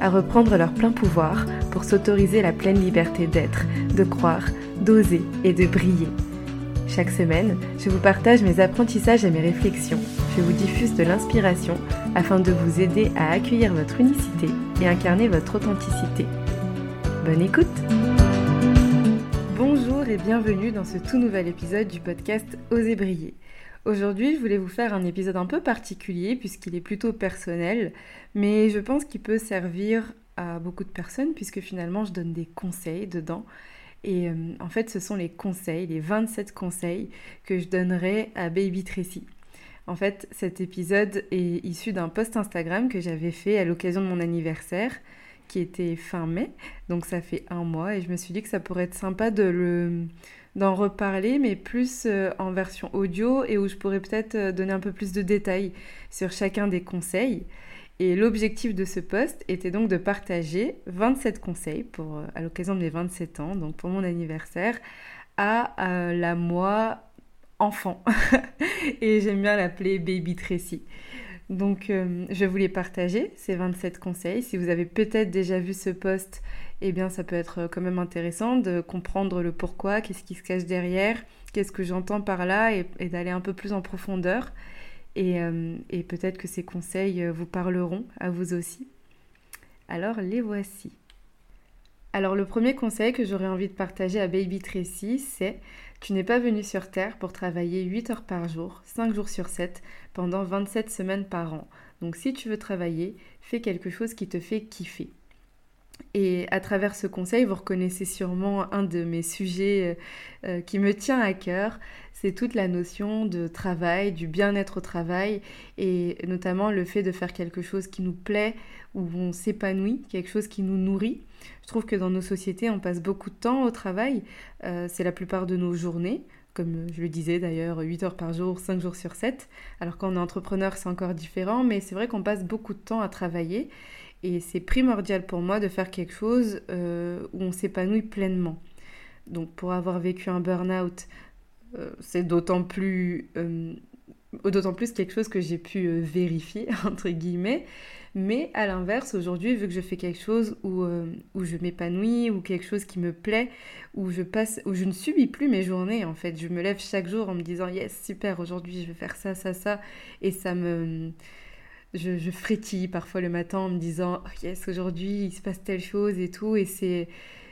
à reprendre leur plein pouvoir pour s'autoriser la pleine liberté d'être, de croire, d'oser et de briller. Chaque semaine, je vous partage mes apprentissages et mes réflexions. Je vous diffuse de l'inspiration afin de vous aider à accueillir votre unicité et incarner votre authenticité. Bonne écoute Bonjour et bienvenue dans ce tout nouvel épisode du podcast Oser briller. Aujourd'hui, je voulais vous faire un épisode un peu particulier puisqu'il est plutôt personnel, mais je pense qu'il peut servir à beaucoup de personnes puisque finalement je donne des conseils dedans. Et euh, en fait, ce sont les conseils, les 27 conseils que je donnerai à Baby Tracy. En fait, cet épisode est issu d'un post Instagram que j'avais fait à l'occasion de mon anniversaire qui était fin mai, donc ça fait un mois, et je me suis dit que ça pourrait être sympa d'en reparler, mais plus euh, en version audio et où je pourrais peut-être euh, donner un peu plus de détails sur chacun des conseils. Et l'objectif de ce post était donc de partager 27 conseils euh, à l'occasion de mes 27 ans, donc pour mon anniversaire, à la moi enfant. et j'aime bien l'appeler Baby Tracy. Donc je je voulais partager ces 27 conseils. Si vous avez peut-être déjà vu ce post, eh bien ça peut être quand même intéressant de comprendre le pourquoi, qu'est-ce qui se cache derrière, qu'est-ce que j'entends par là et, d'aller un peu plus en profondeur. Et, euh, peut-être que ces conseils euh, vous parleront à vous aussi. Alors les voici. Alors le premier conseil que j'aurais envie de partager à Baby Tracy, c'est tu n'es pas venu sur Terre pour travailler 8 heures par jour, 5 jours sur 7, pendant 27 semaines par an. Donc si tu veux travailler, fais quelque chose qui te fait kiffer. Et à travers ce conseil, vous reconnaissez sûrement un de mes sujets euh, euh, qui me tient à cœur, c'est toute la notion de travail, du bien-être au travail, et notamment le fait de faire quelque chose qui nous plaît, où on s'épanouit, quelque chose qui nous nourrit. Je trouve que dans nos sociétés, on passe beaucoup de temps au travail, euh, c'est la plupart de nos journées, comme je le disais d'ailleurs, 8 heures par jour, 5 jours sur 7. Alors quand est entrepreneur, c'est encore différent, mais c'est vrai qu'on passe beaucoup de temps à travailler. Et c'est primordial pour moi de faire quelque chose euh, où on s'épanouit pleinement. Donc pour avoir vécu un burn-out, c'est d'autant plus, euh, d'autant plus quelque chose que j'ai pu vérifier, entre guillemets. Mais à l'inverse, aujourd'hui, vu que je fais quelque chose où, où je m'épanouis, ou quelque chose qui me plaît, où je, passe, où je ne subis plus mes journées, en fait, je me lève chaque jour en me disant, yes, super, aujourd'hui, je vais faire ça, ça, ça, et ça me je, frétille parfois le matin en me disant oh yes aujourd'hui il se passe telle chose et tout. Et c'est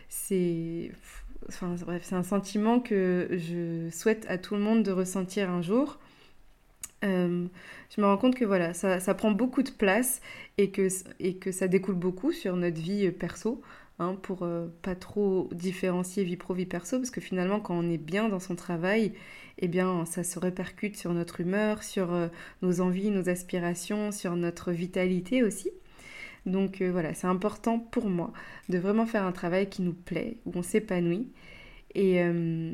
c'est enfin bref c'est un sentiment que je souhaite à tout le monde de ressentir un jour euh, je me rends compte que voilà ça, prend beaucoup de place et que, et que ça découle beaucoup sur notre vie perso hein, pour euh, pas trop différencier vie pro vie perso parce que finalement quand on est bien dans son travail eh bien, ça se répercute sur notre humeur, sur euh, nos envies, nos aspirations, sur notre vitalité aussi. Donc euh, voilà, c'est important pour moi de vraiment faire un travail qui nous plaît, où on s'épanouit. Et euh,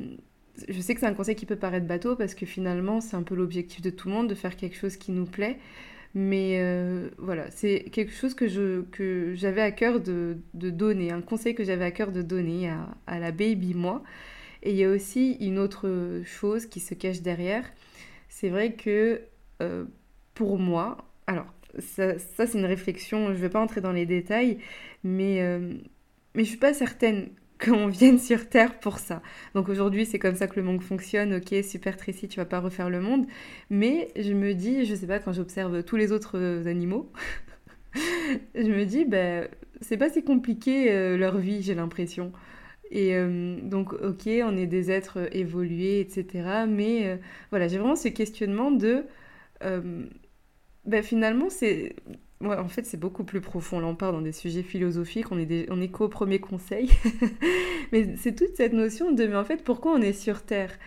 je sais que c'est un conseil qui peut paraître bateau parce que finalement, c'est un peu l'objectif de tout le monde de faire quelque chose qui nous plaît. Mais voilà, c'est quelque chose que, j'avais à cœur de, donner, un conseil que j'avais à cœur de donner à, la baby moi. Et il y a aussi une autre chose qui se cache derrière. C'est vrai que euh, pour moi, alors ça, c'est une réflexion, je ne vais pas entrer dans les détails, mais, euh, mais je suis pas certaine qu'on vienne sur Terre pour ça. Donc aujourd'hui, c'est comme ça que le monde fonctionne. Ok, super Tracy, tu vas pas refaire le monde. Mais je me dis, je sais pas, quand j'observe tous les autres animaux, je me dis, ben, c'est pas si compliqué euh, leur vie, j'ai l'impression. Et euh, donc, ok, on est des êtres évolués, etc. Mais euh, voilà, j'ai vraiment ce questionnement de, ben, finalement, c'est en fait, c'est beaucoup plus profond. Là, on part dans des sujets philosophiques, on est, est qu'au premier conseil. mais c'est toute cette notion de, mais en fait, pourquoi on est sur Terre?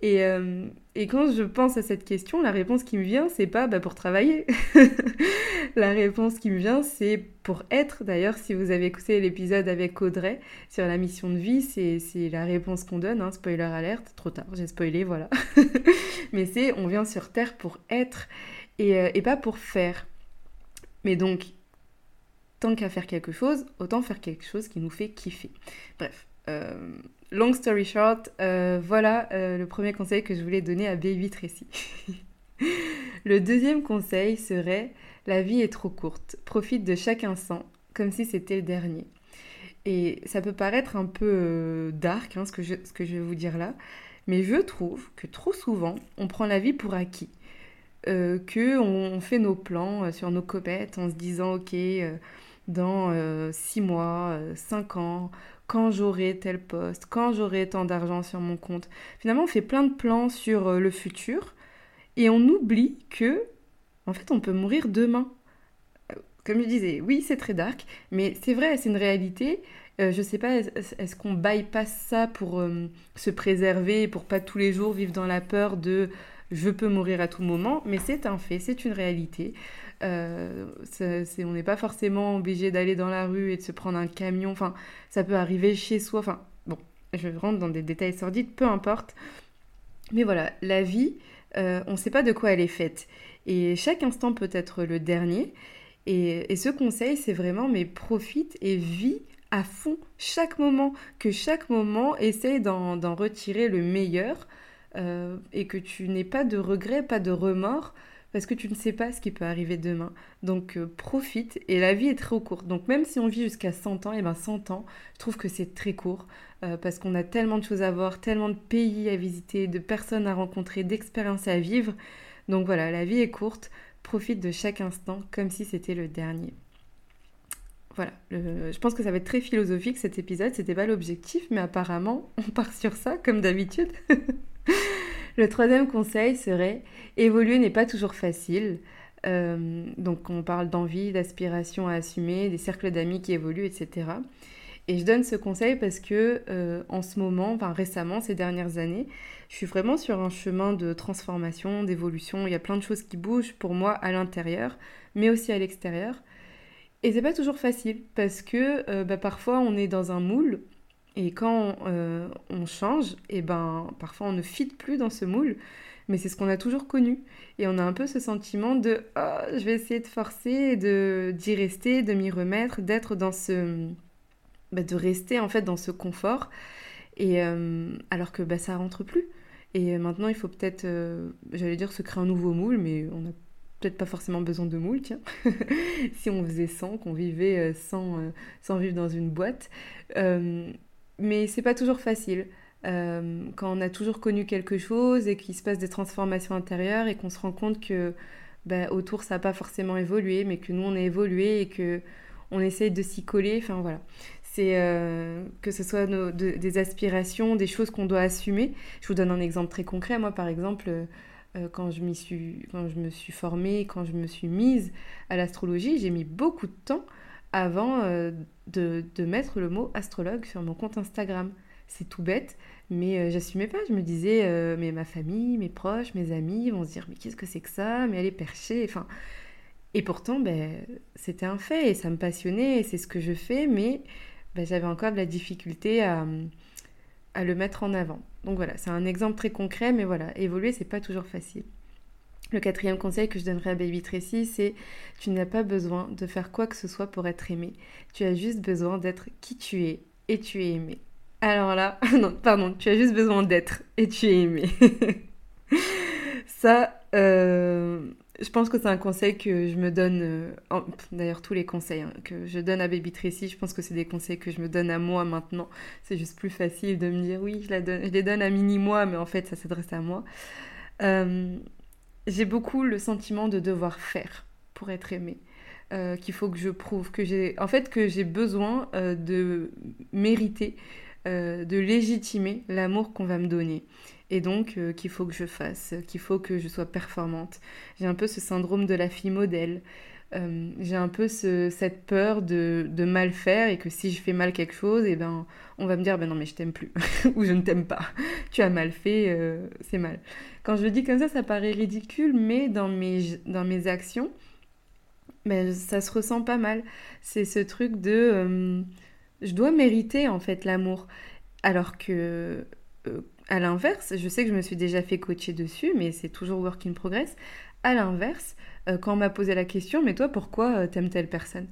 Et, euh, et, quand je pense à cette question, la réponse qui me vient, c'est pas bah, pour travailler. la réponse qui me vient, c'est pour être. D'ailleurs, si vous avez écouté l'épisode avec Audrey sur la mission de vie, c'est la réponse qu'on donne. Hein, spoiler alerte, trop tard, j'ai spoilé, voilà. mais c'est on vient sur Terre pour être et, euh, et pas pour faire. Mais donc, tant qu'à faire quelque chose, autant faire quelque chose qui nous fait kiffer. Bref, euh, long story short, euh, voilà le premier conseil que je voulais donner à Baby Tracy. le deuxième conseil serait la vie est trop courte, profite de chaque instant comme si c'était le dernier. Et ça peut paraître un peu dark, hein, ce, que je, ce que je vais vous dire là, mais je trouve que trop souvent, on prend la vie pour acquis. Euh, que on, fait nos plans euh, sur nos comètes en se disant ok euh, dans 6 mois, 5 ans, quand j'aurai tel poste, quand j'aurai tant d'argent sur mon compte. Finalement, on fait plein de plans sur le futur et on oublie que, en fait, on peut mourir demain. Comme je disais, oui, c'est très dark, mais c'est vrai, c'est une réalité. je je sais pas, est-ce qu'on bypass ça pour se préserver, pour pas tous les jours vivre dans la peur de je peux mourir à tout moment, mais c'est un fait, c'est une réalité. Euh, on n'est pas forcément obligé d'aller dans la rue et de se prendre un camion. Enfin, ça peut arriver chez soi. Enfin, bon, je rentre dans des détails sordides, peu importe. Mais voilà, la vie, euh, on ne sait pas de quoi elle est faite. Et chaque instant peut être le dernier. Et, et ce conseil, c'est vraiment, mais profite et vis à fond chaque moment. Que chaque moment, essaye d'en retirer le meilleur euh, et que tu n'aies pas de regrets, pas de remords, parce que tu ne sais pas ce qui peut arriver demain. Donc euh, profite, et la vie est très courte. Donc même si on vit jusqu'à 100 ans, et eh ben 100 ans, je trouve que c'est très court, euh, parce qu'on a tellement de choses à voir, tellement de pays à visiter, de personnes à rencontrer, d'expériences à vivre. Donc voilà, la vie est courte, profite de chaque instant comme si c'était le dernier. Voilà, je pense que ça va être très philosophique cet épisode, c'était pas l'objectif, mais apparemment on part sur ça comme d'habitude. Le troisième conseil serait évoluer n'est pas toujours facile. Euh, donc on parle d'envie, d'aspiration à assumer, des cercles d'amis qui évoluent, etc. Et je donne ce conseil parce que euh, en ce moment, enfin récemment, ces dernières années, je suis vraiment sur un chemin de transformation, d'évolution. Il y a plein de choses qui bougent pour moi à l'intérieur, mais aussi à l'extérieur. Et c'est pas toujours facile parce que euh, bah, parfois on est dans un moule et quand euh, on change, et eh ben parfois on ne fit plus dans ce moule, mais c'est ce qu'on a toujours connu. Et on a un peu ce sentiment de oh, je vais essayer de forcer, de d'y rester, de m'y remettre, d'être dans ce bah, de rester en fait dans ce confort. Et euh, alors que bah, ça rentre plus. Et maintenant il faut peut-être, euh, j'allais dire, se créer un nouveau moule, mais on n'a peut-être pas forcément besoin de moule, tiens. si on faisait sans, qu'on vivait sans, sans vivre dans une boîte mais c'est pas toujours facile. Euh, quand on a toujours connu quelque chose et qu'il se passe des transformations intérieures et qu'on se rend compte que bah, autour ça n'a pas forcément évolué, mais que nous on a évolué et que on essaye de s'y coller. Enfin voilà, c'est euh, que ce soit des aspirations, des choses qu'on doit assumer. Je vous donne un exemple très concret. Moi par exemple. Euh, quand, je quand je me suis formée, quand je me suis mise à l'astrologie, j'ai mis beaucoup de temps avant euh, de, mettre le mot astrologue sur mon compte Instagram. C'est tout bête, mais euh, j'assumais pas. Je me disais, euh, mais ma famille, mes proches, mes amis vont se dire, mais qu'est-ce que c'est que ça? Mais elle est perchée. Enfin, et pourtant, ben, c'était un fait et ça me passionnait et c'est ce que je fais, mais ben, j'avais encore de la difficulté à, à le mettre en avant. Donc voilà, c'est un exemple très concret, mais voilà, évoluer, c'est pas toujours facile. Le quatrième conseil que je donnerais à Baby Tracy, c'est tu n'as pas besoin de faire quoi que ce soit pour être aimé. Tu as juste besoin d'être qui tu es et tu es aimé. Alors là, non, pardon, tu as juste besoin d'être et tu es aimé. Ça, euh, je pense que c'est un conseil que je me donne, euh, d'ailleurs tous les conseils hein, que je donne à Baby Tracy, je pense que c'est des conseils que je me donne à moi maintenant. C'est juste plus facile de me dire oui, je, les donne à mini-moi, mais en fait ça s'adresse à moi. Euh, j'ai beaucoup le sentiment de devoir faire pour être aimée. Euh, qu'il faut que je prouve, que j'ai, en fait, que j'ai besoin euh, de mériter, euh, de légitimer l'amour qu'on va me donner. Et donc, qu'il faut que je fasse, qu'il faut que je sois performante. J'ai un peu ce syndrome de la fille modèle. Euh, j'ai un peu cette peur de, mal faire et que si je fais mal quelque chose, et eh ben, on va me dire ben non mais je t'aime plus ou je ne t'aime pas. tu as mal fait, euh, c'est mal. Quand je le dis comme ça, ça paraît ridicule, mais dans mes, dans mes actions, ben, ça se ressent pas mal. C'est ce truc de euh, je dois mériter en fait l'amour. Alors que à l'inverse, je sais que je me suis déjà fait coacher dessus, mais c'est toujours work in progress. À l'inverse, euh, quand on m'a posé la question, mais toi, pourquoi euh, t'aimes telle personne?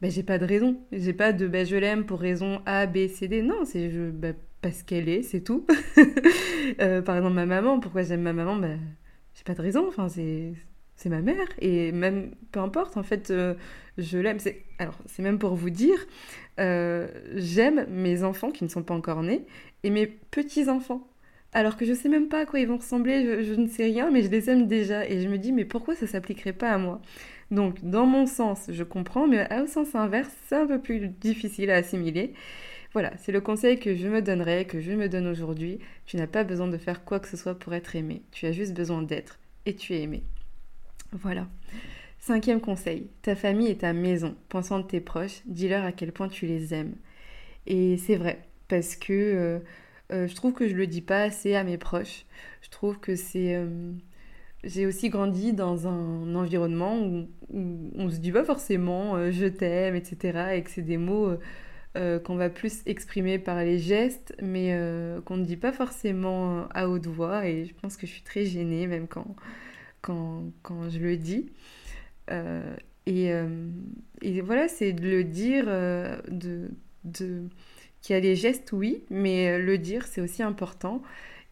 Ben, j'ai pas de raison. J'ai pas de ben, je l'aime pour raison A, B, C, D. Non, c'est je, ben, parce qu'elle est, c'est tout. Euh, par exemple, ma maman, pourquoi j'aime ma maman? Ben, J'ai pas de raison. Enfin, c'est, ma mère. Et même, peu importe, en fait, je l'aime. C'est, alors, c'est même pour vous dire, j'aime mes enfants qui ne sont pas encore nés et mes petits-enfants alors que je sais même pas à quoi ils vont ressembler, je, ne sais rien, mais je les aime déjà. Et je me dis, mais pourquoi ça s'appliquerait pas à moi? Donc, dans mon sens, je comprends, mais au sens inverse, c'est un peu plus difficile à assimiler. Voilà, c'est le conseil que je me donnerai, que je me donne aujourd'hui. Tu n'as pas besoin de faire quoi que ce soit pour être aimé. Tu as juste besoin d'être et tu es aimé. Voilà. Cinquième conseil, ta famille est ta maison. Pensant de tes proches, dis-leur à quel point tu les aimes. Et c'est vrai, parce que euh, euh, je trouve que je le dis pas assez à mes proches. Je trouve que c'est. Euh, j'ai aussi grandi dans un environnement où, on se dit pas forcément euh, je t'aime, etc. Et que c'est des mots qu'on va plus exprimer par les gestes, mais qu'on ne dit pas forcément à haute voix. Et je pense que je suis très gênée, même quand, quand, quand je le dis. Et, et, voilà, c'est de le dire, de, de qu'il y a des gestes, oui, mais euh, le dire, c'est aussi important.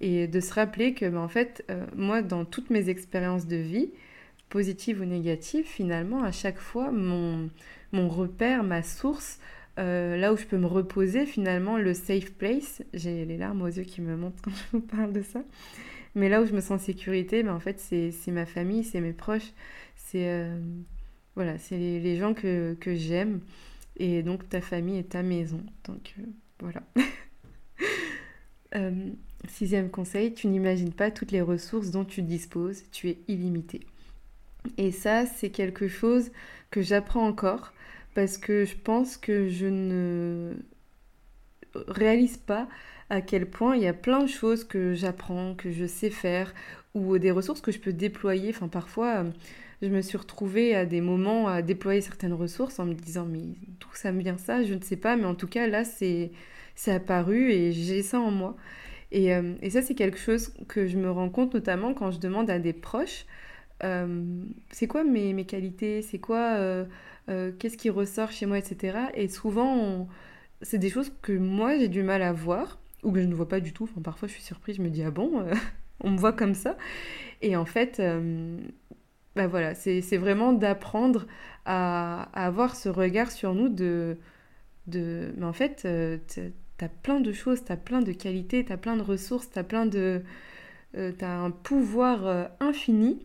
Et de se rappeler que, ben, en fait, euh, moi, dans toutes mes expériences de vie, positives ou négatives, finalement, à chaque fois, mon, mon repère, ma source, euh, là où je peux me reposer, finalement, le safe place, j'ai les larmes aux yeux qui me montent quand je vous parle de ça, mais là où je me sens en sécurité, ben, en fait, c'est ma famille, c'est mes proches, c'est voilà, les, les, gens que, que j'aime. Et donc ta famille est ta maison. Donc voilà. Euh, sixième conseil, tu n'imagines pas toutes les ressources dont tu disposes, tu es illimité. Et ça, c'est quelque chose que j'apprends encore parce que je pense que je ne réalise pas à quel point il y a plein de choses que j'apprends, que je sais faire, ou des ressources que je peux déployer. Enfin, parfois, je me suis retrouvée à des moments à déployer certaines ressources en me disant, mais d'où ça me vient ça? Je ne sais pas, mais en tout cas, là, c'est apparu et j'ai ça en moi. Et, euh, et ça, c'est quelque chose que je me rends compte notamment quand je demande à des proches, euh, c'est quoi mes, mes qualités, c'est quoi, euh, qu'est-ce qui ressort chez moi, etc. Et souvent, c'est des choses que moi, j'ai du mal à voir, ou que je ne vois pas du tout. Enfin, parfois, je suis surprise, je me dis, ah bon, on me voit comme ça. Et en fait, bah voilà, c'est vraiment d'apprendre à, avoir ce regard sur nous de... de mais en fait, tu plein de choses, tu as plein de qualités, tu as plein de ressources, tu as plein de... Euh, tu as un pouvoir euh, infini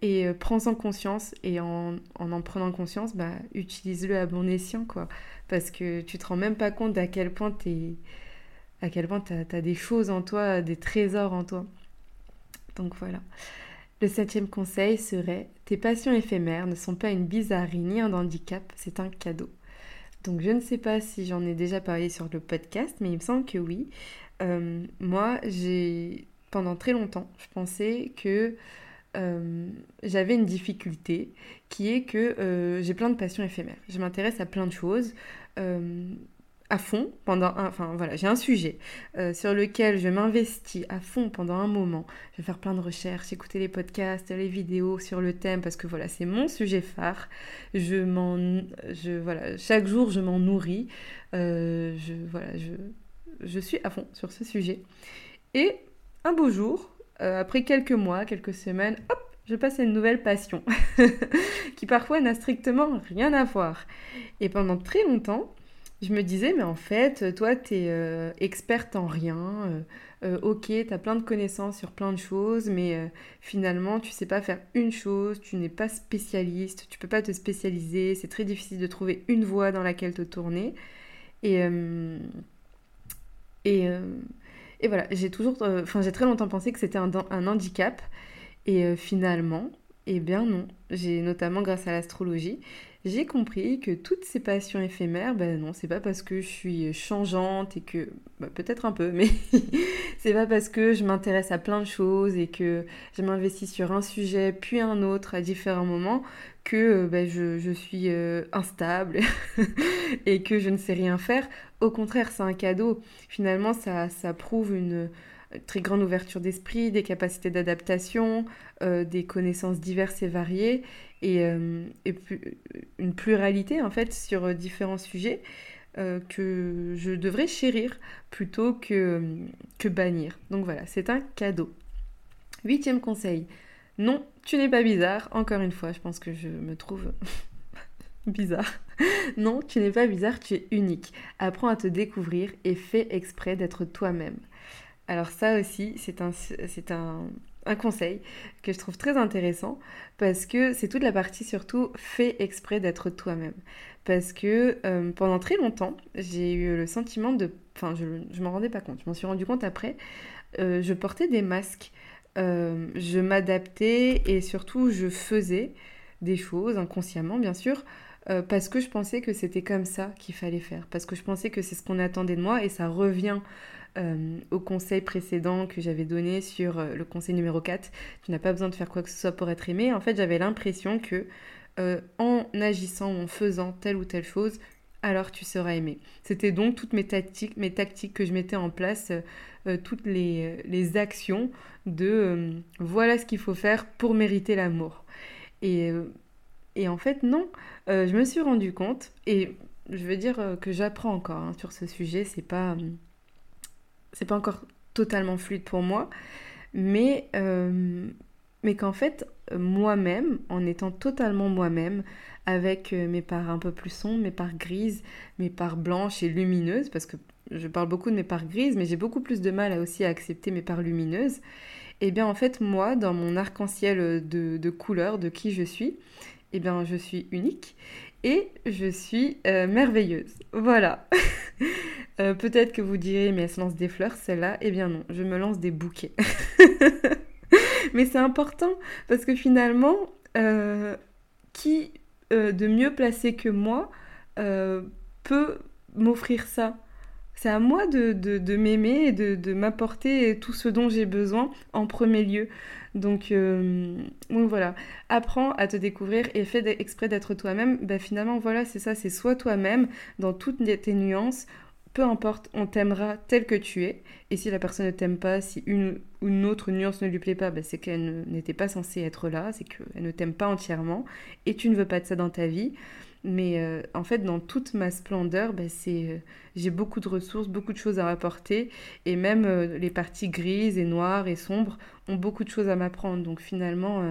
et euh, prends-en conscience et en, en, prenant conscience, bah, utilise-le à bon escient quoi. Parce que tu te rends même pas compte à quel point tu à quel point tu as, des choses en toi, des trésors en toi. Donc voilà. Le septième conseil serait tes passions éphémères ne sont pas une bizarrerie ni un handicap, c'est un cadeau. Donc je ne sais pas si j'en ai déjà parlé sur le podcast, mais il me semble que oui. Euh, moi, j'ai pendant très longtemps, je pensais que euh, j'avais une difficulté qui est que euh, j'ai plein de passions éphémères. Je m'intéresse à plein de choses à fond pendant un... Enfin voilà, j'ai un sujet euh, sur lequel je m'investis à fond pendant un moment. Je vais faire plein de recherches, écouter les podcasts, les vidéos sur le thème parce que voilà, c'est mon sujet phare. Je m'en... Je, voilà, chaque jour, je m'en nourris. Euh, je, voilà, je, suis à fond sur ce sujet. Et un beau jour, euh, après quelques mois, quelques semaines, hop, je passe à une nouvelle passion qui parfois n'a strictement rien à voir. Et pendant très longtemps, je me disais, mais en fait, toi, tu es euh, experte en rien. Euh, euh, ok, tu as plein de connaissances sur plein de choses, mais finalement, tu sais pas faire une chose, tu n'es pas spécialiste, tu peux pas te spécialiser, c'est très difficile de trouver une voie dans laquelle te tourner. Et, et, et, voilà, j'ai toujours, enfin, j'ai très longtemps pensé que c'était un, un, handicap. Et finalement, Eh bien non, j'ai notamment grâce à l'astrologie, j'ai compris que toutes ces passions éphémères, ben non, c'est pas parce que je suis changeante et que, bah, peut-être un peu, mais c'est pas parce que je m'intéresse à plein de choses et que je m'investis sur un sujet puis un autre à différents moments que ben, je, suis euh, instable et que je ne sais rien faire. Au contraire, c'est un cadeau. Finalement, ça, ça prouve une très grande ouverture d'esprit, des capacités d'adaptation, euh, des connaissances diverses et variées et, euh, une pluralité en fait sur euh, différents sujets que je devrais chérir plutôt que, bannir. Donc voilà, c'est un cadeau. Huitième conseil. Non, tu n'es pas bizarre. Encore une fois, je pense que je me trouve bizarre. Non, tu n'es pas bizarre, tu es unique. Apprends à te découvrir et fais exprès d'être toi-même. Alors ça aussi, c'est un, conseil que je trouve très intéressant parce que c'est toute la partie surtout fait exprès d'être toi-même. Parce que euh, pendant très longtemps, j'ai eu le sentiment de... Enfin, je ne m'en rendais pas compte, je m'en suis rendu compte après. Euh, je portais des masques, euh, je m'adaptais et surtout je faisais des choses inconsciemment bien sûr parce que je pensais que c'était comme ça qu'il fallait faire, parce que je pensais que c'est ce qu'on attendait de moi et ça revient euh, au conseil précédent que j'avais donné sur euh, le conseil numéro 4, tu n'as pas besoin de faire quoi que ce soit pour être aimé. En fait, j'avais l'impression que euh, en agissant en faisant telle ou telle chose, alors tu seras aimé. C'était donc toutes mes tactiques, mes tactiques que je mettais en place, toutes les, actions de voilà ce qu'il faut faire pour mériter l'amour. Et, et, en fait, non, je me suis rendu compte, et je veux dire que j'apprends encore hein, sur ce sujet, c'est pas c'est pas encore totalement fluide pour moi, mais, euh, mais qu'en fait, moi-même, en étant totalement moi-même, avec euh, mes parts un peu plus sombres, mes parts grises, mes parts blanches et lumineuses, parce que je parle beaucoup de mes parts grises, mais j'ai beaucoup plus de mal aussi à accepter mes parts lumineuses, et eh bien en fait, moi, dans mon arc-en-ciel de, de couleurs, de qui je suis, eh bien je suis unique et je suis euh, merveilleuse. Voilà. Euh, peut-être que vous direz, mais elle se lance des fleurs, celle-là? Eh bien non, je me lance des bouquets. mais c'est important parce que finalement, euh, qui de mieux placé que moi peut m'offrir ça? C'est à moi de, m'aimer et de, m'apporter tout ce dont j'ai besoin en premier lieu. Donc, euh, voilà, apprends à te découvrir et fais exprès d'être toi-même. Ben, finalement, voilà, c'est ça, c'est soit toi-même dans toutes tes nuances. Peu importe, on t'aimera tel que tu es. Et si la personne ne t'aime pas, si une ou une autre nuance ne lui plaît pas, ben, c'est qu'elle n'était pas censée être là, c'est qu'elle ne t'aime pas entièrement. Et tu ne veux pas de ça dans ta vie. Mais euh, en fait, dans toute ma splendeur, bah, euh, j'ai beaucoup de ressources, beaucoup de choses à apporter. Et même euh, les parties grises et noires et sombres ont beaucoup de choses à m'apprendre. Donc finalement,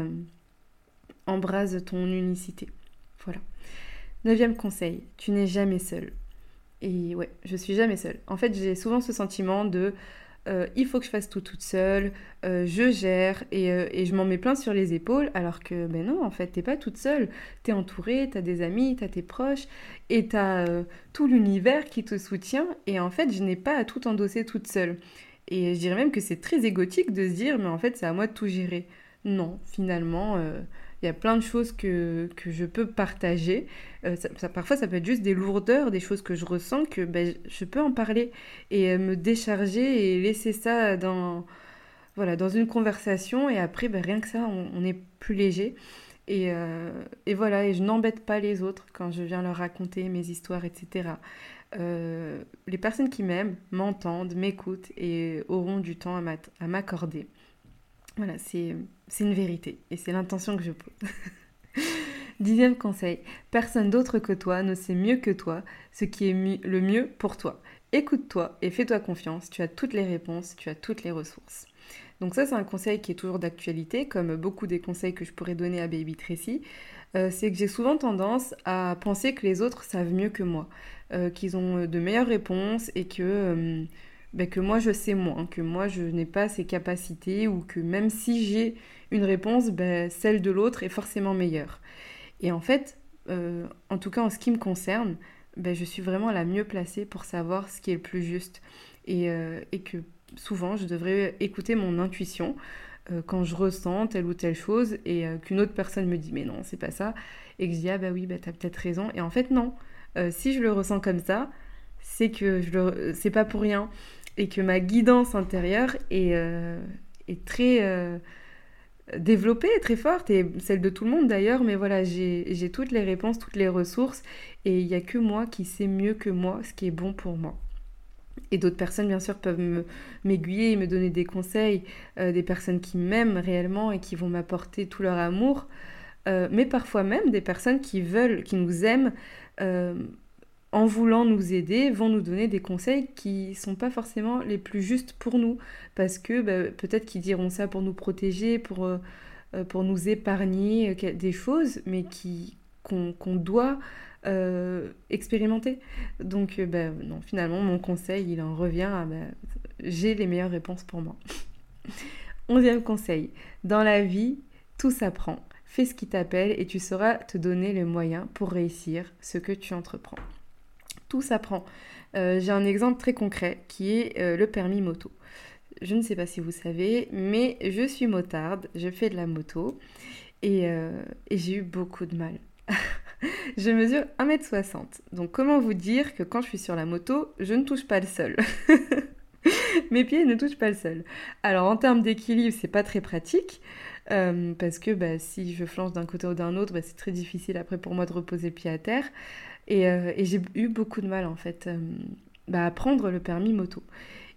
embrase ton unicité. Voilà. Neuvième conseil, tu n'es jamais seul. Et ouais, je suis jamais seule. En fait, j'ai souvent ce sentiment de euh, il faut que je fasse tout toute seule, euh, je gère euh, et, je m'en mets plein sur les épaules alors que ben non en fait t'es pas toute seule, t'es entourée, t'as des amis, t'as tes proches et t'as tout l'univers qui te soutient et en fait je n'ai pas à tout endosser toute seule. Et je dirais même que c'est très égotique de se dire mais en fait c'est à moi de tout gérer. Non, finalement il y a plein de choses que, que je peux partager. Euh, parfois, ça peut être juste des lourdeurs, des choses que je ressens, que ben, je peux en parler et euh, me décharger et laisser ça dans, voilà, dans une conversation. Et après, ben, rien que ça, on, est plus léger. Et, euh, et, voilà, et je n'embête pas les autres quand je viens leur raconter mes histoires, etc. les personnes qui m'aiment m'entendent, m'écoutent et auront du temps à m'accorder. Voilà, c'est une vérité et c'est l'intention que je pose. Dixième conseil, personne d'autre que toi ne sait mieux que toi ce qui est le mieux pour toi. Écoute-toi et fais-toi confiance, tu as toutes les réponses, tu as toutes les ressources. Donc ça c'est un conseil qui est toujours d'actualité, comme beaucoup des conseils que je pourrais donner à Baby Tracy. Euh, c'est que j'ai souvent tendance à penser que les autres savent mieux que moi, euh, qu'ils ont de meilleures réponses et que... Euh, ben, que moi je sais moins, que moi je n'ai pas ces capacités ou que même si j'ai une réponse, ben, celle de l'autre est forcément meilleure. Et en fait, euh, en tout cas en ce qui me concerne, ben, je suis vraiment la mieux placée pour savoir ce qui est le plus juste. Et, euh, que souvent je devrais écouter mon intuition. quand je ressens telle ou telle chose et qu'une autre personne me dit mais non, c'est pas ça, et que je dis ah bah oui, bah t'as peut-être raison, et en fait non, si je le ressens comme ça, c'est que je le... c'est pas pour rien et que ma guidance intérieure est, est très développée, très forte, et celle de tout le monde d'ailleurs, mais voilà, j'ai toutes les réponses, toutes les ressources, et il n'y a que moi qui sais mieux que moi ce qui est bon pour moi. Et d'autres personnes, bien sûr, peuvent m'aiguiller et me donner des conseils, euh, des personnes qui m'aiment réellement et qui vont m'apporter tout leur amour, euh, mais parfois même des personnes qui veulent, qui nous aiment, euh, en voulant nous aider, vont nous donner des conseils qui sont pas forcément les plus justes pour nous, parce que bah, peut-être qu'ils diront ça pour nous protéger, pour, pour nous épargner des choses, mais qui qu'on doit euh, expérimenter. Donc, euh, bah, non, finalement, mon conseil, il en revient à bah, j'ai les meilleures réponses pour moi. Onzième conseil, dans la vie, tout s'apprend. Fais ce qui t'appelle et tu sauras te donner les moyens pour réussir ce que tu entreprends. Tout s'apprend. Euh, j'ai un exemple très concret qui est le permis moto. Je ne sais pas si vous savez, mais je suis motarde, je fais de la moto et, et j'ai eu beaucoup de mal. je mesure 1m60. Donc comment vous dire que quand je suis sur la moto, je ne touche pas le sol? Mes pieds ne touchent pas le sol. Alors en termes d'équilibre, c'est pas très pratique. Euh, parce que bah, si je flanche d'un côté ou d'un autre, bah, c'est très difficile après pour moi de reposer le pied à terre. Et, euh, j'ai eu beaucoup de mal en fait euh, bah, à prendre le permis moto.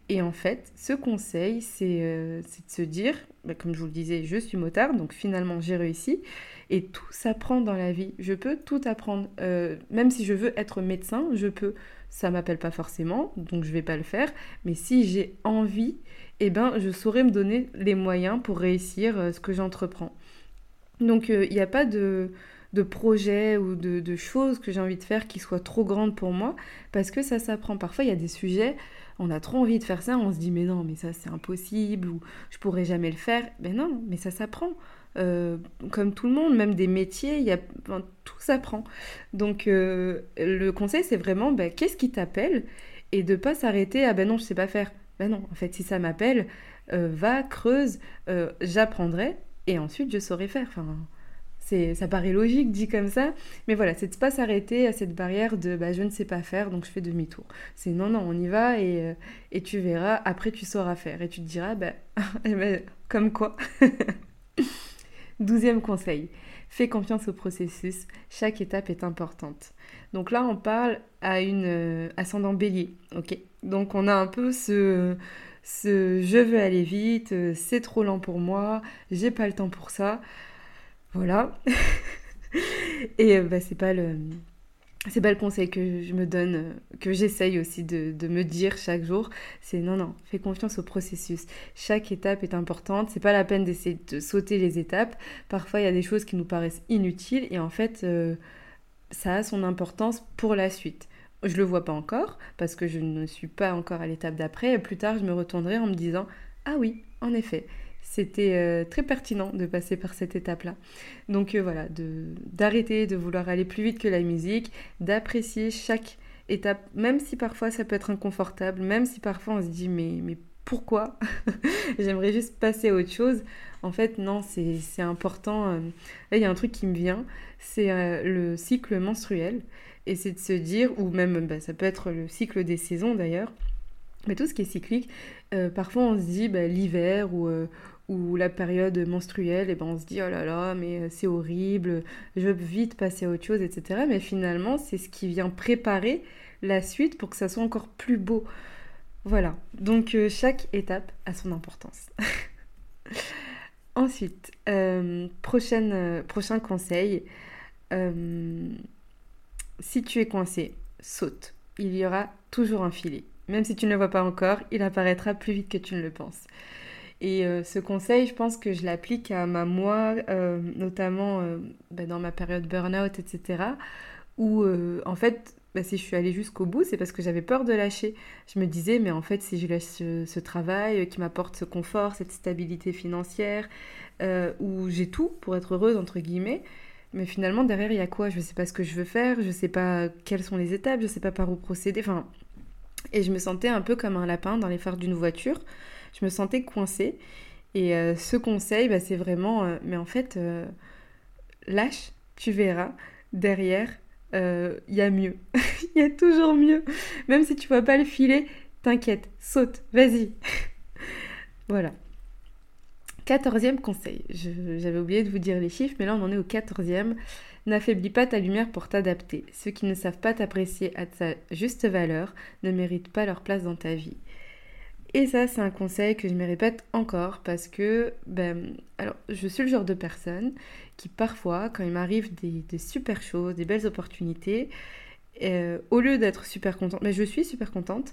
Et en fait, ce conseil, c'est de se dire, comme je vous le disais, je suis motard, donc finalement j'ai réussi. Et tout s'apprend dans la vie. Je peux tout apprendre. Euh, même si je veux être médecin, je peux. Ça m'appelle pas forcément, donc je vais pas le faire. Mais si j'ai envie, eh ben, je saurais me donner les moyens pour réussir euh, ce que j'entreprends. Donc euh, il n'y a pas de, de projet ou de, de choses que j'ai envie de faire qui soient trop grandes pour moi, parce que ça s'apprend. Parfois, il y a des sujets, on a trop envie de faire ça, on se dit mais non, mais ça c'est impossible, ou je pourrais jamais le faire. Ben non, mais ça s'apprend. Euh, comme tout le monde, même des métiers, y a, tout s'apprend. Donc euh, le conseil, c'est vraiment ben, qu'est-ce qui t'appelle et de pas s'arrêter à ben non, je sais pas faire. Ben non, en fait, si ça m'appelle, euh, va, creuse, j'apprendrai et ensuite je saurai faire. Ça paraît logique dit comme ça, mais voilà, c'est de pas s'arrêter à cette barrière de bah, je ne sais pas faire donc je fais demi-tour. C'est non, non, on y va et, et tu verras, après tu sauras faire et tu te diras, bah, eh ben, comme quoi. Douzième conseil, fais confiance au processus, chaque étape est importante. Donc là, on parle à une euh, ascendant bélier, ok Donc on a un peu ce, ce je veux aller vite, euh, c'est trop lent pour moi, j'ai pas le temps pour ça. Voilà. Et euh, bah, c'est pas le c'est conseil que je me donne, euh, que j'essaye aussi de, me dire chaque jour. C'est non, non, fais confiance au processus. Chaque étape est importante. C'est pas la peine d'essayer de sauter les étapes. Parfois, il y a des choses qui nous paraissent inutiles et en fait, euh, ça a son importance pour la suite. Je le vois pas encore parce que je ne suis pas encore à l'étape d'après. Plus tard, je me retournerai en me disant Ah oui, en effet, c'était euh, très pertinent de passer par cette étape-là. Donc euh, voilà, d'arrêter de, vouloir aller plus vite que la musique, d'apprécier chaque étape, même si parfois ça peut être inconfortable, même si parfois on se dit mais, mais pourquoi J'aimerais juste passer à autre chose. En fait, non, c'est important. Euh, là, il y a un truc qui me vient, c'est le cycle menstruel. Et c'est de se dire, ou même bah, ça peut être le cycle des saisons d'ailleurs, mais tout ce qui est cyclique, parfois on se dit bah, l'hiver ou, ou la période menstruelle, et ben on se dit oh là là, mais euh, c'est horrible, je veux vite passer à autre chose, etc. Mais finalement, c'est ce qui vient préparer la suite pour que ça soit encore plus beau. Voilà, donc euh, chaque étape a son importance. Ensuite, euh, prochain conseil, si tu es coincé, saute. Il y aura toujours un filet. Même si tu ne le vois pas encore, il apparaîtra plus vite que tu ne le penses. Et euh, ce conseil, je pense que je l'applique à ma moi, euh, notamment euh, bah, dans ma période burn-out, etc. Où, en fait, bah, si je suis allée jusqu'au bout, c'est parce que j'avais peur de lâcher. Je me disais, mais en fait, si je lâche ce, travail qui m'apporte ce confort, cette stabilité financière, où j'ai tout pour être heureuse, entre guillemets, mais finalement, derrière, il y a quoi? Je ne sais pas ce que je veux faire, je ne sais pas quelles sont les étapes, je ne sais pas par où procéder. Enfin, et je me sentais un peu comme un lapin dans les phares d'une voiture je me sentais coincée. Et ce conseil, bah, c'est vraiment, mais en fait, lâche, tu verras, derrière, il y a mieux. Il y a toujours mieux. Même si tu vois pas le filet, t'inquiète, saute, vas-y. voilà. Quatorzième conseil. J'avais oublié de vous dire les chiffres, mais là on en est au quatorzième. N'affaiblis pas ta lumière pour t'adapter. Ceux qui ne savent pas t'apprécier à sa juste valeur ne méritent pas leur place dans ta vie. Et ça, c'est un conseil que je me répète encore parce que, ben, je suis le genre de personne qui parfois, quand il m'arrive des, super choses, des belles opportunités, euh, au lieu d'être super contente, mais je suis super contente,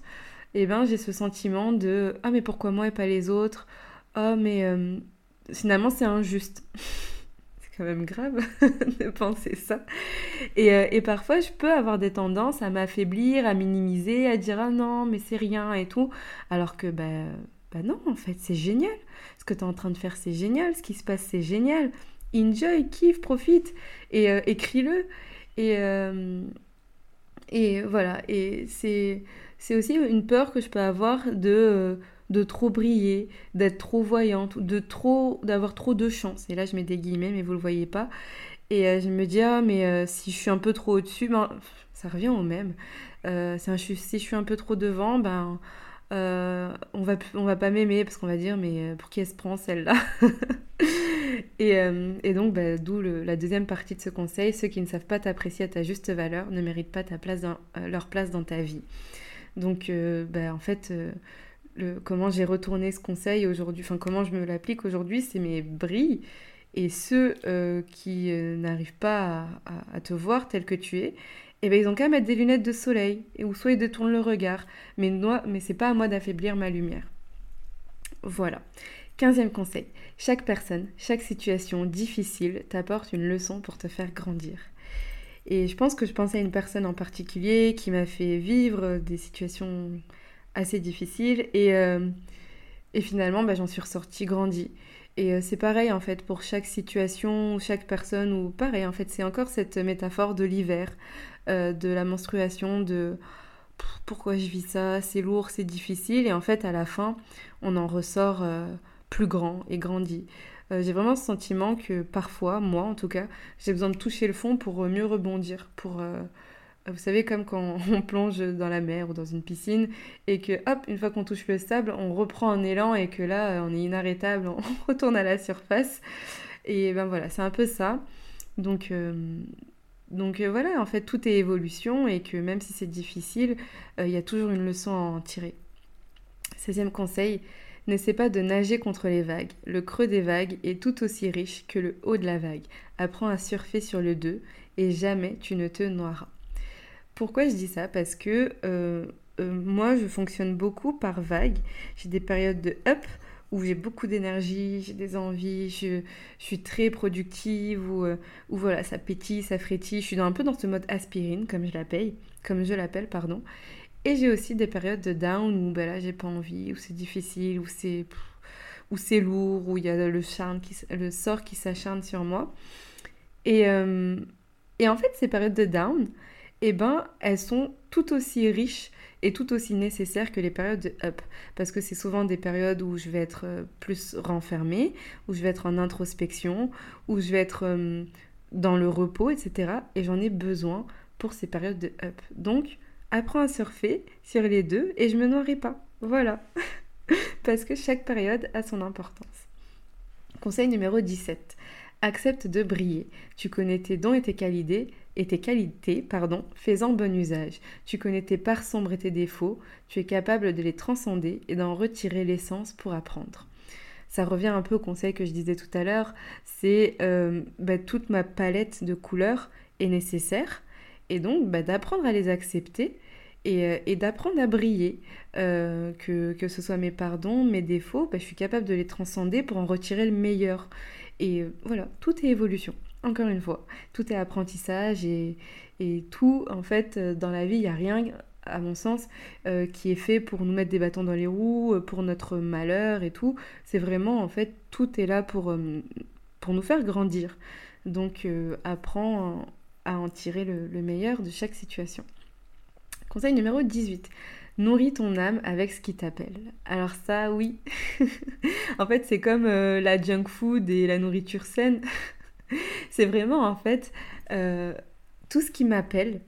et eh ben j'ai ce sentiment de ah mais pourquoi moi et pas les autres? Oh mais euh, finalement c'est injuste quand même grave de penser ça. Euh, et, parfois je peux avoir des tendances à m'affaiblir à minimiser à dire ah non mais c'est rien et tout. Alors que bah, bah non en fait c'est génial. Ce que tu es en train de faire c'est génial. Ce qui se passe c'est génial. Enjoy kiffe profite et euh, écris-le. Et et voilà. Et c'est aussi une peur que je peux avoir de, euh, de trop briller, d'être trop voyante, de trop d'avoir trop de chance. Et là, je mets des guillemets, mais vous le voyez pas. Et euh, je me dis, ah, mais euh, si je suis un peu trop au-dessus, ben, ça revient au même. Un, si je suis un peu trop devant, ben, on, va, va pas m'aimer parce qu'on va dire, mais pour qui elle se prend celle-là? Et, donc, ben, d'où la deuxième partie de ce conseil ceux qui ne savent pas t'apprécier à ta juste valeur ne méritent pas leur place dans ta vie. Donc, euh, bah, en fait, euh, comment j'ai retourné ce conseil aujourd'hui, enfin, comment je me l'applique aujourd'hui, c'est mes brilles. Et ceux euh, qui n'arrivent pas à, te voir tel que tu es, eh ben, ils ont qu'à mettre des lunettes de soleil, ou soit ils détournent le regard. Mais, moi, mais c'est pas à moi d'affaiblir ma lumière. Voilà. Quinzième conseil. Chaque personne, chaque situation difficile t'apporte une leçon pour te faire grandir. Et je pense que je pensais à une personne en particulier qui m'a fait vivre des situations assez difficiles et, euh, et finalement bah, j'en suis ressortie grandie. Et euh, c'est pareil en fait pour chaque situation, chaque personne ou pareil en fait c'est encore cette métaphore de l'hiver, euh, de la menstruation, de pourquoi je vis ça, c'est lourd, c'est difficile et en fait à la fin on en ressort plus grand et grandi. J'ai vraiment ce sentiment que parfois, moi en tout cas, j'ai besoin de toucher le fond pour mieux rebondir, pour... Euh, vous savez, comme quand on plonge dans la mer ou dans une piscine et que, hop, une fois qu'on touche le sable, on reprend un élan et que là, on est inarrêtable, on retourne à la surface. Et ben voilà, c'est un peu ça. Donc, donc voilà, en fait, tout est évolution et que même si c'est difficile, il y a toujours une leçon à en tirer. 16 conseil, N'essaie pas de nager contre les vagues. Le creux des vagues est tout aussi riche que le haut de la vague. Apprends à surfer sur le deux et jamais tu ne te noieras. Pourquoi je dis ça? Parce que euh, euh, moi, je fonctionne beaucoup par vagues. J'ai des périodes de up où j'ai beaucoup d'énergie, j'ai des envies, je, suis très productive, ou euh, voilà, ça pétille, ça frétille. Je suis un peu dans ce mode aspirine, comme je l'appelle, comme je l'appelle, pardon. Et j'ai aussi des périodes de down où ben là j'ai pas envie, où c'est difficile, où c'est où c'est lourd, où il y a le charme qui, le sort qui s'acharne sur moi. Et, et en fait ces périodes de down, eh ben elles sont tout aussi riches et tout aussi nécessaires que les périodes de up parce que c'est souvent des périodes où je vais être euh, plus renfermée, où je vais être en introspection, où je vais être euh, dans le repos, etc. Et j'en ai besoin pour ces périodes de up. Donc apprends à surfer sur les deux et je me noierai pas. Voilà. Parce que chaque période a son importance. Conseil numéro 17. Accepte de briller. Tu connais tes dons et tes qualités, et tes qualités, pardon, fais-en bon usage. Tu connais tes parts sombres et tes défauts, tu es capable de les transcender et d'en retirer l'essence pour apprendre. Ça revient un peu au conseil que je disais tout à l'heure, c'est euh, bah, toute ma palette de couleurs est nécessaire, et donc bah, d'apprendre à les accepter euh, et, d'apprendre à briller, euh, que, que, ce soit mes pardons, mes défauts, bah, je suis capable de les transcender pour en retirer le meilleur. Et euh, voilà, tout est évolution, encore une fois. Tout est apprentissage et, tout, en fait, dans la vie, il n'y a rien, à mon sens, qui est fait pour nous mettre des bâtons dans les roues, pour notre malheur et tout. C'est vraiment, en fait, tout est là pour, pour nous faire grandir. Donc, apprends à en tirer le meilleur de chaque situation. Conseil numéro 18. Nourris ton âme avec ce qui t'appelle. Alors ça, oui. en fait, c'est comme euh, la junk food et la nourriture saine. c'est vraiment, en fait, euh, tout ce qui m'appelle,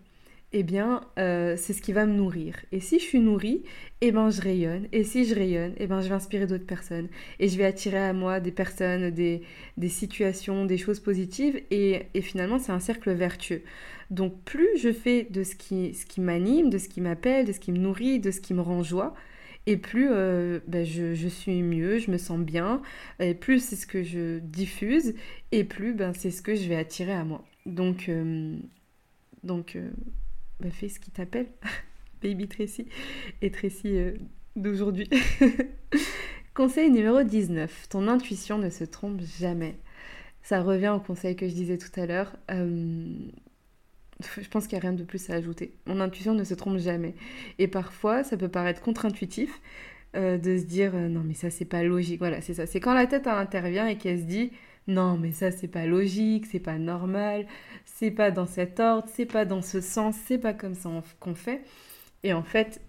eh bien, euh, c'est ce qui va me nourrir. Et si je suis nourrie, eh ben, je rayonne. Et si je rayonne, eh ben, je vais inspirer d'autres personnes. Et je vais attirer à moi des personnes, des, situations, des choses positives. Et, finalement, c'est un cercle vertueux. Donc, plus je fais de ce qui, ce qui m'anime, de ce qui m'appelle, de ce qui me nourrit, de ce qui me rend joie, et plus euh, ben, je, suis mieux, je me sens bien, et plus c'est ce que je diffuse, et plus ben, c'est ce que je vais attirer à moi. Donc, euh, donc bah, fais ce qui t'appelle, Baby Tracy et Tracy euh, d'aujourd'hui. conseil numéro 19, ton intuition ne se trompe jamais. Ça revient au conseil que je disais tout à l'heure. Euh, je pense qu'il n'y a rien de plus à ajouter. Mon intuition ne se trompe jamais. Et parfois, ça peut paraître contre-intuitif euh, de se dire non, mais ça, c'est pas logique. Voilà, c'est ça. C'est quand la tête intervient et qu'elle se dit non, mais ça, c'est pas logique, c'est pas normal, c'est pas dans cet ordre, c'est pas dans ce sens, c'est pas comme ça qu'on fait. Et en fait,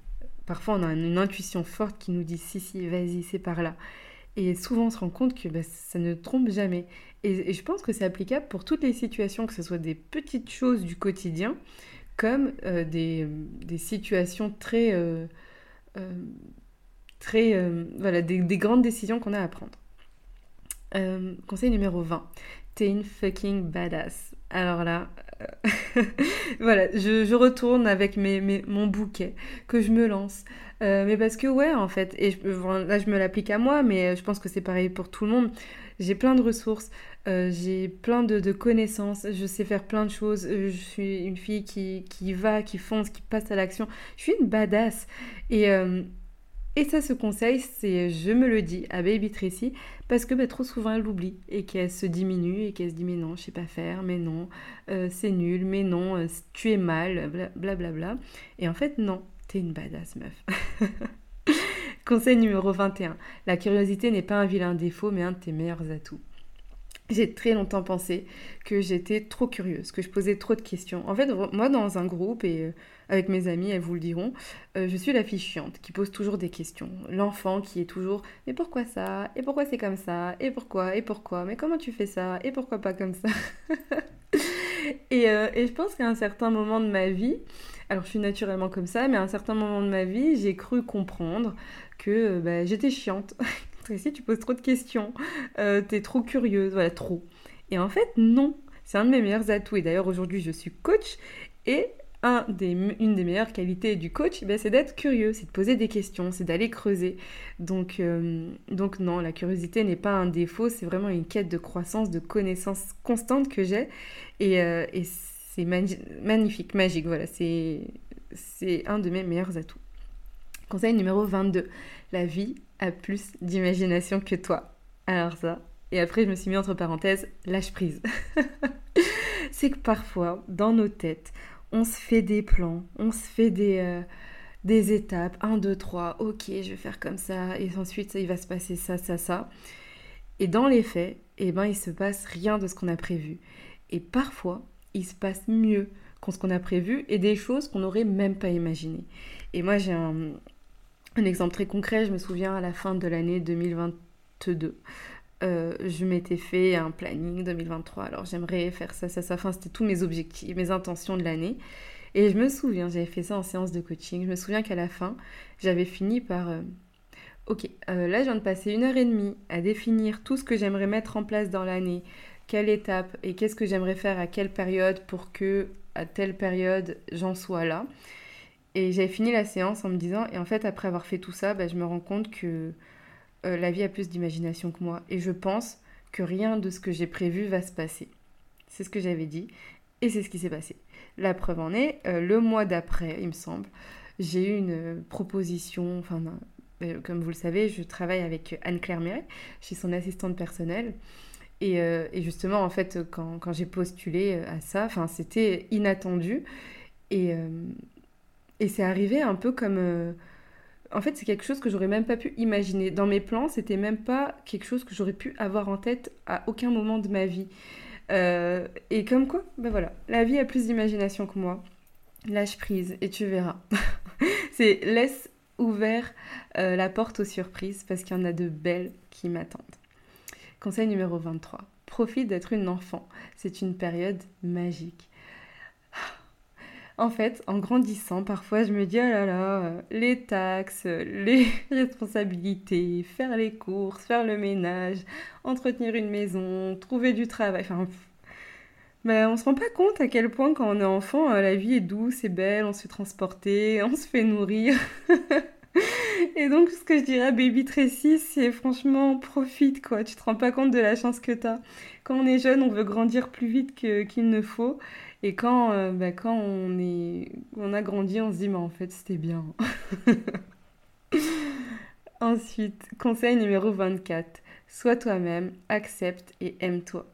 parfois, on a une intuition forte qui nous dit si, si, vas-y, c'est par là. Et souvent, on se rend compte que bah, ça ne trompe jamais. Et, je pense que c'est applicable pour toutes les situations, que ce soit des petites choses du quotidien, comme euh, des, situations très. Euh, euh, très voilà, des grandes décisions qu'on a à prendre. Conseil numéro 20. T'es une fucking badass. Alors là, voilà, je, retourne avec mes, mon bouquet, que je me lance. Euh, mais parce que ouais, en fait, et là je me l'applique à moi, mais je pense que c'est pareil pour tout le monde. J'ai plein de ressources, j'ai plein de, connaissances, je sais faire plein de choses. je suis une fille qui, qui va, qui fonce, qui passe à l'action. Je suis une badass. Et et ça, ce conseil, c'est je me le dis à Baby Tracy parce que bah, trop souvent elle l'oublie et qu'elle se diminue et qu'elle se dit mais non, je sais pas faire, mais non, euh, c'est nul, mais non, euh, tu es mal, blablabla. Bla, bla. Et en fait, non, t'es une badass meuf. conseil numéro 21. La curiosité n'est pas un vilain défaut, mais un de tes meilleurs atouts. J'ai très longtemps pensé que j'étais trop curieuse, que je posais trop de questions. En fait, moi, dans un groupe, et euh, avec mes amis, elles vous le diront, euh, je suis la fille chiante qui pose toujours des questions. L'enfant qui est toujours Mais pourquoi ça? Et pourquoi c'est comme ça? Et pourquoi? Et pourquoi? Mais comment tu fais ça? Et pourquoi pas comme ça? Et, euh, et, je pense qu'à un certain moment de ma vie, alors je suis naturellement comme ça, mais à un certain moment de ma vie, j'ai cru comprendre que bah, j'étais chiante. Tracy, tu poses trop de questions, euh, t'es trop curieuse, voilà, trop. Et en fait, non, c'est un de mes meilleurs atouts. Et d'ailleurs, aujourd'hui, je suis coach et un des, une des meilleures qualités du coach, ben, c'est d'être curieux, c'est de poser des questions, c'est d'aller creuser. Donc, euh, donc non, la curiosité n'est pas un défaut, c'est vraiment une quête de croissance, de connaissance constante que j'ai. Et, euh, et c'est magnifique, magique, voilà, c'est un de mes meilleurs atouts. Conseil numéro 22. La vie a plus d'imagination que toi. Alors ça. Et après, je me suis mis entre parenthèses, lâche prise. c'est que parfois, dans nos têtes, on se fait des plans, on se fait des, euh, des étapes. 1, 2, 3, ok, je vais faire comme ça. Et ensuite, il va se passer ça, ça, ça. Et dans les faits, eh ben, il se passe rien de ce qu'on a prévu. Et parfois, il se passe mieux qu'on ce qu'on a prévu et des choses qu'on n'aurait même pas imaginées. Et moi, j'ai un, un exemple très concret, je me souviens à la fin de l'année 2022, euh, je m'étais fait un planning 2023. Alors j'aimerais faire ça, ça, ça. Enfin, c'était tous mes objectifs, mes intentions de l'année. Et je me souviens, j'avais fait ça en séance de coaching. Je me souviens qu'à la fin, j'avais fini par. Euh, ok, euh, là, je viens de passer une heure et demie à définir tout ce que j'aimerais mettre en place dans l'année, quelle étape et qu'est-ce que j'aimerais faire à quelle période pour que à telle période j'en sois là. Et j'avais fini la séance en me disant, et en fait, après avoir fait tout ça, bah, je me rends compte que euh, la vie a plus d'imagination que moi. Et je pense que rien de ce que j'ai prévu va se passer. C'est ce que j'avais dit, et c'est ce qui s'est passé. La preuve en est, euh, le mois d'après, il me semble, j'ai eu une proposition, enfin, euh, comme vous le savez, je travaille avec Anne-Claire Méret, je son assistante personnelle. Et, et justement, en fait, quand, quand j'ai postulé à ça, c'était inattendu. Et, et c'est arrivé un peu comme... Euh, en fait, c'est quelque chose que j'aurais même pas pu imaginer. Dans mes plans, c'était même pas quelque chose que j'aurais pu avoir en tête à aucun moment de ma vie. Euh, et comme quoi, ben voilà, la vie a plus d'imagination que moi. Lâche prise et tu verras. c'est laisse ouvert euh, la porte aux surprises parce qu'il y en a de belles qui m'attendent. Conseil numéro 23. Profite d'être une enfant. C'est une période magique. En fait, en grandissant, parfois je me dis, oh là là, euh, les taxes, les responsabilités, faire les courses, faire le ménage, entretenir une maison, trouver du travail, enfin... Ben, on se rend pas compte à quel point quand on est enfant, euh, la vie est douce et belle, on se fait transporter, on se fait nourrir. Et donc, ce que je dirais à Baby Tracy, c'est franchement, profite, quoi. Tu te rends pas compte de la chance que tu as. Quand on est jeune, on veut grandir plus vite qu'il ne faut. Et quand, euh, bah, quand on, est, on a grandi, on se dit, mais en fait, c'était bien. Ensuite, conseil numéro 24. Sois toi-même, accepte et aime-toi.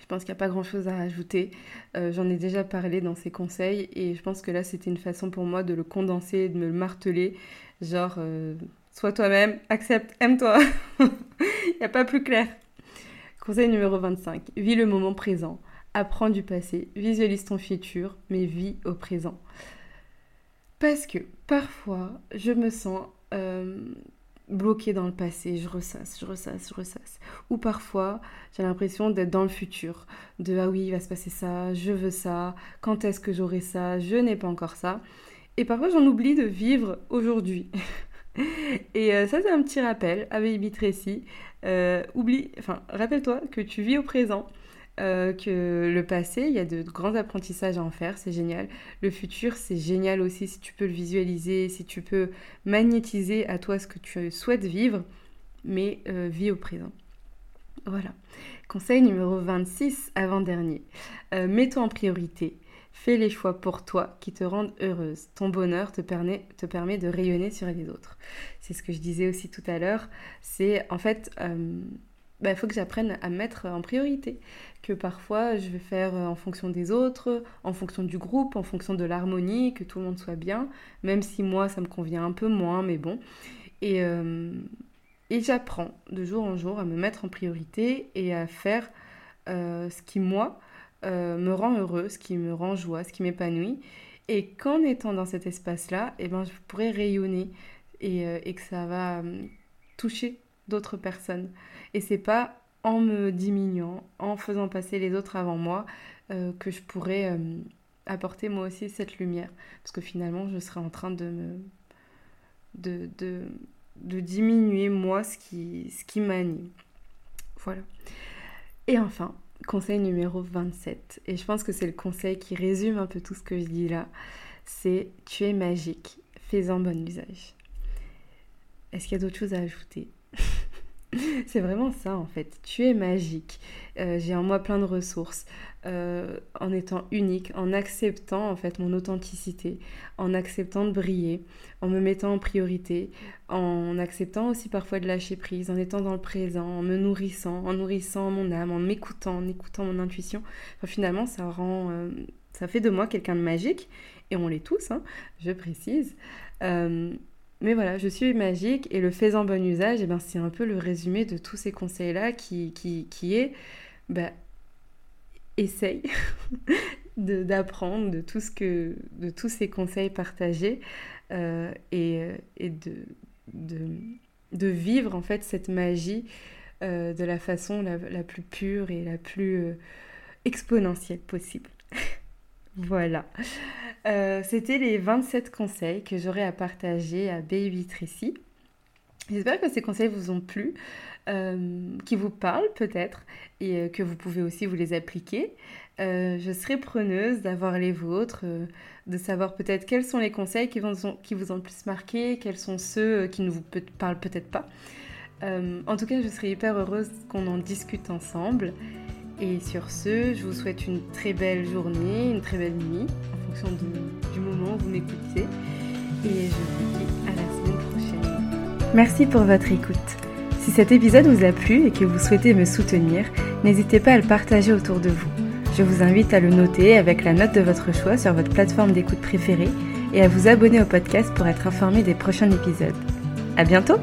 Je pense qu'il n'y a pas grand-chose à rajouter. Euh, j'en ai déjà parlé dans ces conseils et je pense que là, c'était une façon pour moi de le condenser, de me le marteler. Genre, euh, sois toi-même, accepte, aime-toi. Il n'y a pas plus clair. Conseil numéro 25. Vis le moment présent. Apprends du passé. Visualise ton futur, mais vis au présent. Parce que parfois, je me sens euh, bloquée dans le passé, je ressasse, je ressasse, je ressasse. Ou parfois, j'ai l'impression d'être dans le futur, de ah oui, il va se passer ça, je veux ça, quand est-ce que j'aurai ça, je n'ai pas encore ça. Et parfois, j'en oublie de vivre aujourd'hui. Et euh, ça, c'est un petit rappel à Baby. Euh, oublie, enfin, rappelle-toi que tu vis au présent euh, que le passé, il y a de grands apprentissages à en faire, c'est génial. Le futur, c'est génial aussi si tu peux le visualiser, si tu peux magnétiser à toi ce que tu souhaites vivre, mais euh, vis au présent. Voilà. Conseil numéro 26, avant-dernier. Euh, mets-toi en priorité. Fais les choix pour toi qui te rendent heureuse. Ton bonheur te permet, te permet de rayonner sur les autres. C'est ce que je disais aussi tout à l'heure. C'est en fait il bah, faut que j'apprenne à mettre en priorité. Que parfois, je vais faire euh, en fonction des autres, en fonction du groupe, en fonction de l'harmonie, que tout le monde soit bien, même si moi, ça me convient un peu moins, mais bon. Et, euh, j'apprends de jour en jour à me mettre en priorité et à faire euh, ce qui, moi, me rend heureux, ce qui me rend joie, ce qui m'épanouit. Et qu'en étant dans cet espace-là, eh ben, je pourrais rayonner et que ça va toucher d'autres personnes. Et c'est pas en me diminuant, en faisant passer les autres avant moi, euh, que je pourrais euh, apporter moi aussi cette lumière. Parce que finalement, je serais en train de me. diminuer moi ce qui, ce qui m'anime. Voilà. Et enfin, conseil numéro 27. Et je pense que c'est le conseil qui résume un peu tout ce que je dis là. C'est tu es magique, fais-en bon usage. Est-ce qu'il y a d'autres choses à ajouter? c'est vraiment ça en fait. Tu es magique. Euh, j'ai en moi plein de ressources. Euh, en étant unique, en acceptant en fait mon authenticité, en acceptant de briller, en me mettant en priorité, en acceptant aussi parfois de lâcher prise, en étant dans le présent, en me nourrissant, en nourrissant mon âme, en m'écoutant, en écoutant mon intuition. finalement, ça rend, euh, ça fait de moi quelqu'un de magique et on l'est tous, hein, je précise. Mais voilà, je suis magique et le faisant bon usage, eh ben, c'est un peu le résumé de tous ces conseils-là qui, qui, qui, est bah, essaye d'apprendre de, tout ce que, de tous ces conseils partagés euh, et, et de, de, de, vivre en fait cette magie euh, de la façon la, la, plus pure et la plus euh, exponentielle possible. voilà. Euh, c'était les 27 conseils que j'aurais à partager à Baby Tracy. J'espère que ces conseils vous ont plu, euh, qui vous parlent peut-être et euh, que vous pouvez aussi vous les appliquer. je serai preneuse d'avoir les vôtres, de savoir peut-être quels sont les conseils qui vous, ont, le plus marqué, quels sont ceux qui ne vous parlent peut-être pas. en tout cas, je serai hyper heureuse qu'on en discute ensemble. Et sur ce, je vous souhaite une très belle journée, une très belle nuit du moment où vous m'écoutez. Et je vous dis à la semaine prochaine. Merci pour votre écoute. Si cet épisode vous a plu et que vous souhaitez me soutenir, n'hésitez pas à le partager autour de vous. Je vous invite à le noter avec la note de votre choix sur votre plateforme d'écoute préférée et à vous abonner au podcast pour être informé des prochains épisodes. À bientôt!